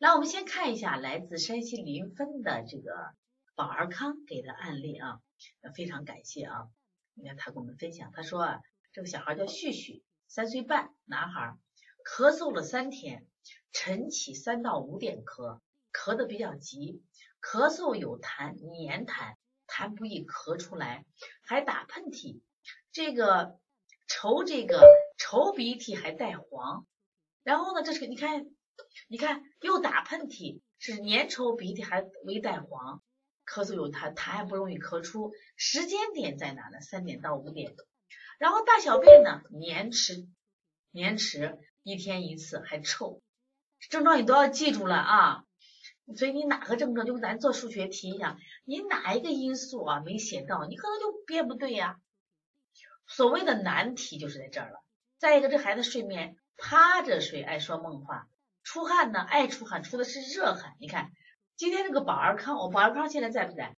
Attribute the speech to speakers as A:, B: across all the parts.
A: 来，我们先看一下来自山西临汾的这个宝儿康给的案例啊，非常感谢啊。你看他跟我们分享，他说啊，这个小孩叫旭旭，三岁半，男孩，咳嗽了三天，晨起三到五点咳，咳的比较急，咳嗽有痰黏痰，痰不易咳出来，还打喷嚏，这个稠这个稠鼻涕还带黄，然后呢，这是你看。你看，又打喷嚏，是粘稠鼻涕还微带黄，咳嗽有痰，痰还不容易咳出。时间点在哪呢？三点到五点。然后大小便呢，黏迟，黏迟，一天一次，还臭。症状你都要记住了啊。所以你哪个症状，就咱做数学题一样，你哪一个因素啊没写到，你可能就编不对呀。所谓的难题就是在这儿了。再一个，这孩子睡眠趴着睡，爱说梦话。出汗呢，爱出汗，出的是热汗。你看今天这个宝儿康，我宝儿康现在在不在？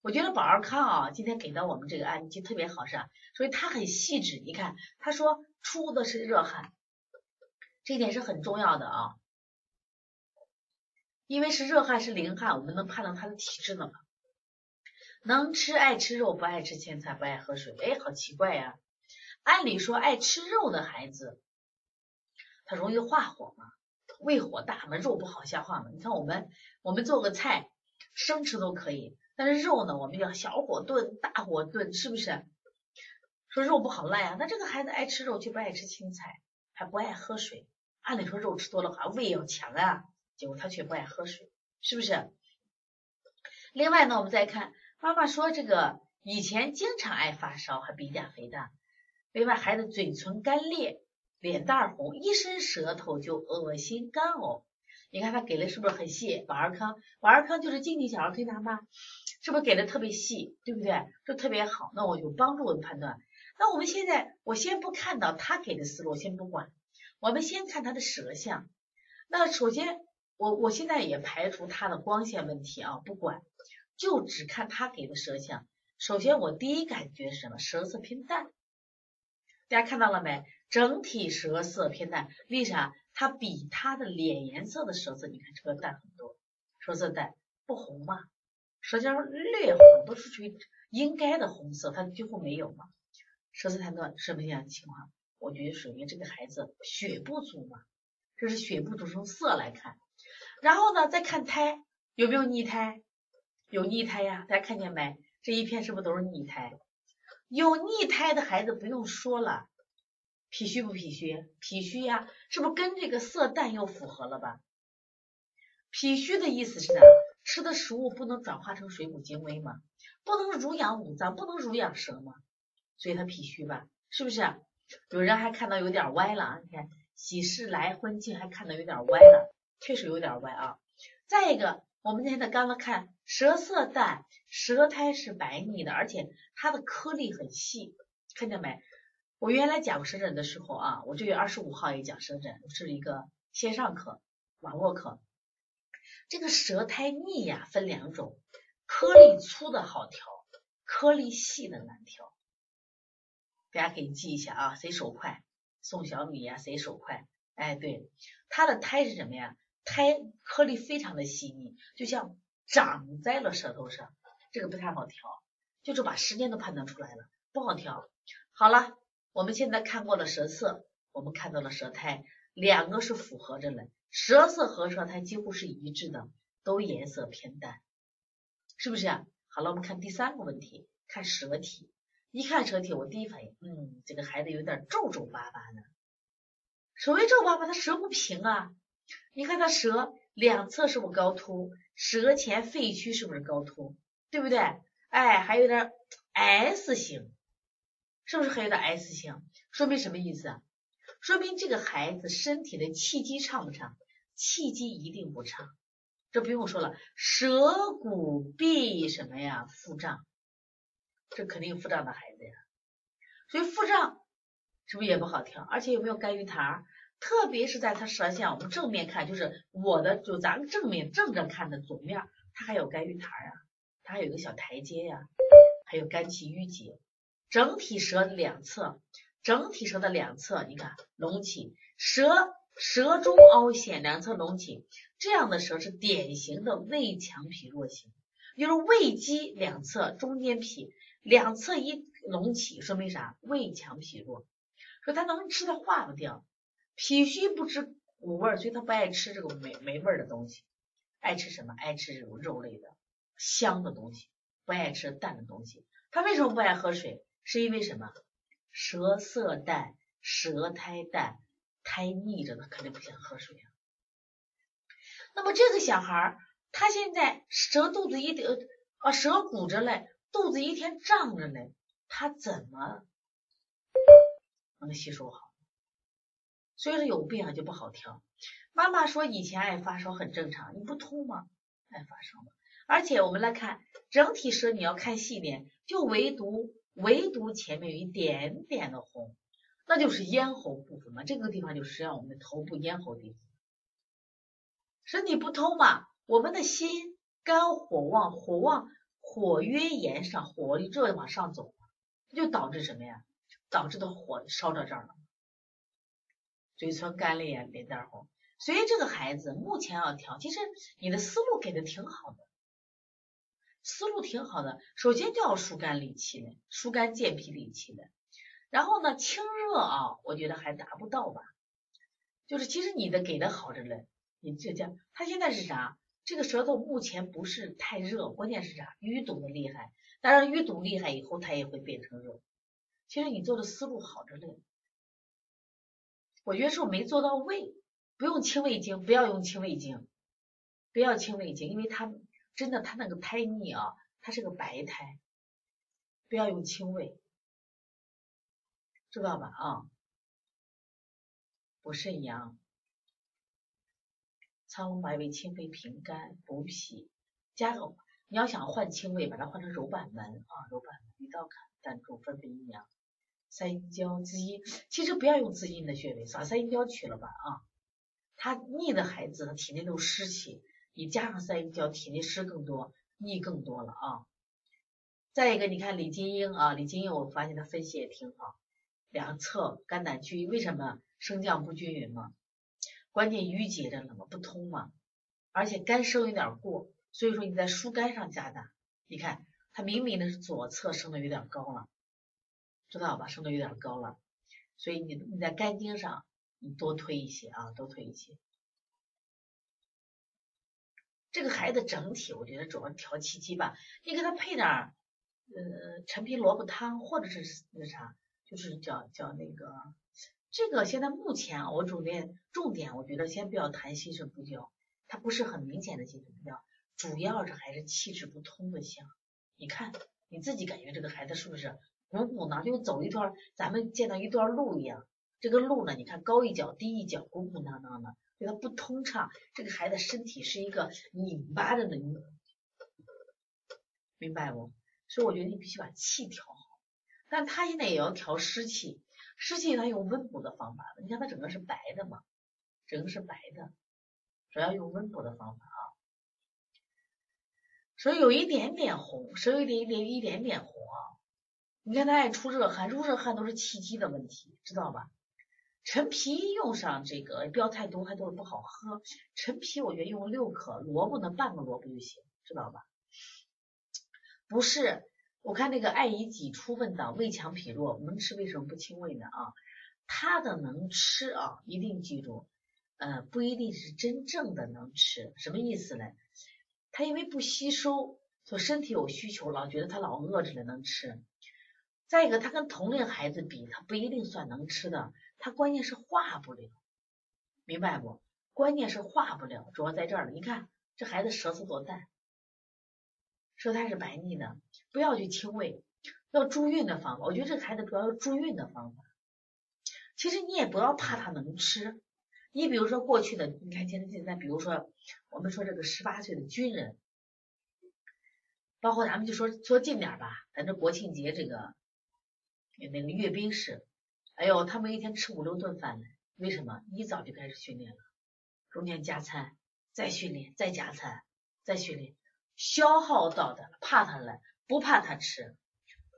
A: 我觉得宝儿康啊，今天给到我们这个案例就特别好，是吧？所以他很细致。你看他说出的是热汗，这一点是很重要的啊，因为是热汗是淋汗，我们能判断他的体质呢嘛。能吃爱吃肉，不爱吃青菜，不爱喝水。哎，好奇怪呀！按理说爱吃肉的孩子，他容易化火嘛。胃火大嘛，肉不好消化嘛。你看我们，我们做个菜生吃都可以，但是肉呢，我们要小火炖、大火炖，是不是？说肉不好烂呀。那这个孩子爱吃肉，却不爱吃青菜，还不爱喝水。按理说肉吃多了话，胃要强啊，结果他却不爱喝水，是不是？另外呢，我们再看妈妈说这个以前经常爱发烧，还鼻甲肥大。另外孩子嘴唇干裂。脸蛋红，一伸舌头就恶心干呕。你看他给的是不是很细？宝尔康，宝尔康就是静静小儿推拿吗？是不是给的特别细，对不对？就特别好。那我就帮助我的判断。那我们现在，我先不看到他给的思路，先不管。我们先看他的舌象。那首先，我我现在也排除他的光线问题啊，不管，就只看他给的舌象。首先，我第一感觉是什么？舌色偏淡。大家看到了没？整体舌色偏淡，为啥？它比他的脸颜色的舌色，你看这个淡很多，舌色淡不红嘛？舌尖略红，都是属于应该的红色，它几乎没有嘛？舌色太淡什么样的情况？我觉得属于这个孩子血不足嘛，这是血不足从色来看。然后呢，再看胎有没有逆胎？有逆胎呀，大家看见没？这一片是不是都是逆胎？有逆胎的孩子不用说了。脾虚不脾虚？脾虚呀，是不是跟这个色淡又符合了吧？脾虚的意思是啥？吃的食物不能转化成水谷精微吗？不能濡养五脏，不能濡养舌吗？所以他脾虚吧？是不是？有人还看到有点歪了啊？你看喜事来婚庆还看到有点歪了，确实有点歪啊。再一个，我们现在刚刚看舌色淡，舌苔是白腻的，而且它的颗粒很细，看见没？我原来讲舌诊的时候啊，我这月二十五号也讲舌诊，是一个线上课，网络课。这个舌苔腻呀，分两种，颗粒粗的好调，颗粒细的难调。大家可以记一下啊，谁手快？宋小米呀，谁手快？哎，对，它的苔是什么呀？苔颗粒非常的细腻，就像长在了舌头上，这个不太好调，就是把时间都判断出来了，不好调。好了。我们现在看过了舌色，我们看到了舌苔，两个是符合着的，舌色和舌苔几乎是一致的，都颜色偏淡，是不是？好了，我们看第三个问题，看舌体。一看舌体，我第一反应，嗯，这个孩子有点皱皱巴巴的。所谓皱巴巴，他舌不平啊。你看他舌两侧是不是高凸？舌前肺区是不是高凸？对不对？哎，还有点 S 型。是不是还有点 S 型？说明什么意思？说明这个孩子身体的气机畅不畅？气机一定不畅，这不用说了，舌骨必什么呀？腹胀，这肯定腹胀的孩子呀。所以腹胀是不是也不好调？而且有没有肝郁痰？特别是在他舌象，我们正面看，就是我的，就咱们正面正着看的左面，它还有肝郁痰啊，它还有个小台阶呀，还有肝气郁结。整体舌两侧，整体舌的两侧，你看隆起，舌舌中凹陷，两侧隆起，这样的舌是典型的胃强脾弱型，就是胃肌两侧中间脾两侧一隆起，说明啥？胃强脾弱，说他能吃，他化不掉，脾虚不知苦味，所以他不爱吃这个没没味的东西，爱吃什么？爱吃这种肉类的香的东西，不爱吃淡的东西。他为什么不爱喝水？是因为什么？舌色淡，舌苔淡。苔腻着呢，肯定不想喝水啊。那么这个小孩儿，他现在舌肚子一得啊，舌鼓着嘞，肚子一天胀着嘞，他怎么能吸收好？所以说有病啊就不好调。妈妈说以前爱发烧很正常，你不通吗？爱发烧吗？而且我们来看整体舌，你要看细点，就唯独唯独前面有一点点的红。那就是咽喉部分嘛，这个地方就实际上我们的头部咽喉地方，身体不通嘛，我们的心肝火旺，火旺火约炎上，火力热往上走，就导致什么呀？导致的火烧到这儿了，嘴唇干裂，脸蛋红。所以这个孩子目前要调，其实你的思路给的挺好的，思路挺好的。首先就要疏肝理气的，疏肝健脾理气的。然后呢，清热啊，我觉得还达不到吧。就是其实你的给的好着嘞，你这叫他现在是啥？这个舌头目前不是太热，关键是啥？淤堵的厉害。当然淤堵厉害以后，它也会变成热。其实你做的思路好着嘞，我觉得是我没做到位。不用清胃经，不要用清胃经，不要清胃经，因为它真的它那个胎腻啊，它是个白胎，不要用清胃。知道吧？啊，补肾阳，苍龙白为清肺平肝补脾，加个你要想换清胃，把它换成柔板门啊，柔板门一道坎，胆中分泌阴阳，三阴交滋阴，其实不要用滋阴的穴位，把三阴交去了吧啊，他腻的孩子他体内都湿气，你加上三阴交，体内湿更多，腻更多了啊。再一个，你看李金英啊，李金英我发现他分析也挺好。两侧肝胆区为什么升降不均匀嘛？关键淤结着了嘛，不通嘛，而且肝升有点过，所以说你在疏肝上加大。你看他明明的是左侧升的有点高了，知道吧？升的有点高了，所以你你在肝经上你多推一些啊，多推一些。这个孩子整体我觉得主要调气机吧，你给他配点儿呃陈皮萝卜汤或者是那啥。就是叫叫那个，这个现在目前，我重点重点，我觉得先不要谈心肾不交，它不是很明显的心肾不交，主要是还是气滞不通的象。你看你自己感觉这个孩子是不是鼓鼓囊，就走一段咱们见到一段路一样，这个路呢，你看高一脚低一脚，鼓鼓囊囊的，觉得不通畅。这个孩子身体是一个拧巴的那种，明白不？所以我觉得你必须把气调好。但他现在也要调湿气，湿气他用温补的方法你看他整个是白的嘛，整个是白的，主要用温补的方法啊。所以有一点点红，所以有一点一点一点点红啊。你看他爱出热汗，出热汗都是气机的问题，知道吧？陈皮用上这个不要太多，还都是不好喝。陈皮我觉得用六克，萝卜呢半个萝卜就行，知道吧？不是。我看那个爱以己出问道，胃强脾弱能吃为什么不清胃呢？啊，他的能吃啊，一定记住，呃，不一定是真正的能吃，什么意思呢？他因为不吸收，所以身体有需求，老觉得他老饿着了能吃。再一个，他跟同龄孩子比，他不一定算能吃的，他关键是化不了，明白不？关键是化不了，主要在这儿了。你看这孩子舌头多淡。舌苔是白腻的，不要去清胃，要助运的方法。我觉得这孩子主要是助运的方法。其实你也不要怕他能吃，你比如说过去的，你看现在现在，比如说我们说这个十八岁的军人，包括咱们就说说近点吧，咱这国庆节这个那个阅兵式，哎呦，他们一天吃五六顿饭呢，为什么？一早就开始训练了，中间加餐，再训练，再加餐，再训练。消耗到的，怕他了，不怕他吃，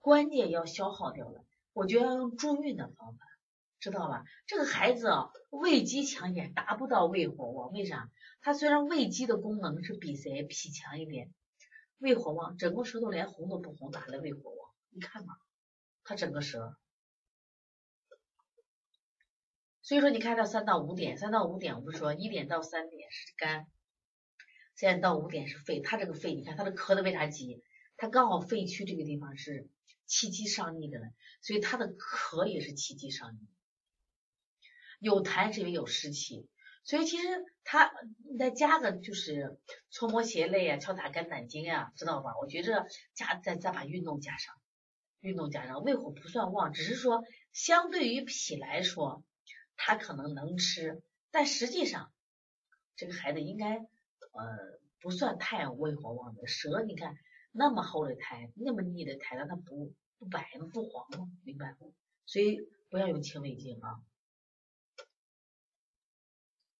A: 关键要消耗掉了。我觉得要用助运的方法，知道吧？这个孩子啊胃肌强也，达不到胃火旺，为啥？他虽然胃肌的功能是比谁脾强一点，胃火旺，整个舌头连红都不红，咋来胃火旺？你看嘛，他整个舌。所以说，你看到三到五点，三到五点，我不是说一点到三点是肝，三点到五点是肺。他这个肺，你看他的咳的为啥急？他刚好肺区这个地方是气机上逆的呢，所以他的咳也是气机上逆。有痰是因为有湿气，所以其实他你再加个就是搓摩胁肋啊，敲打肝胆经啊，知道吧？我觉着加再再把运动加上，运动加上，胃火不算旺，只是说相对于脾来说，他可能能吃，但实际上这个孩子应该呃不算太胃火旺的。舌你看那么厚的苔，那么腻的苔，它不不白不黄吗？明白不？所以不要用清胃经啊。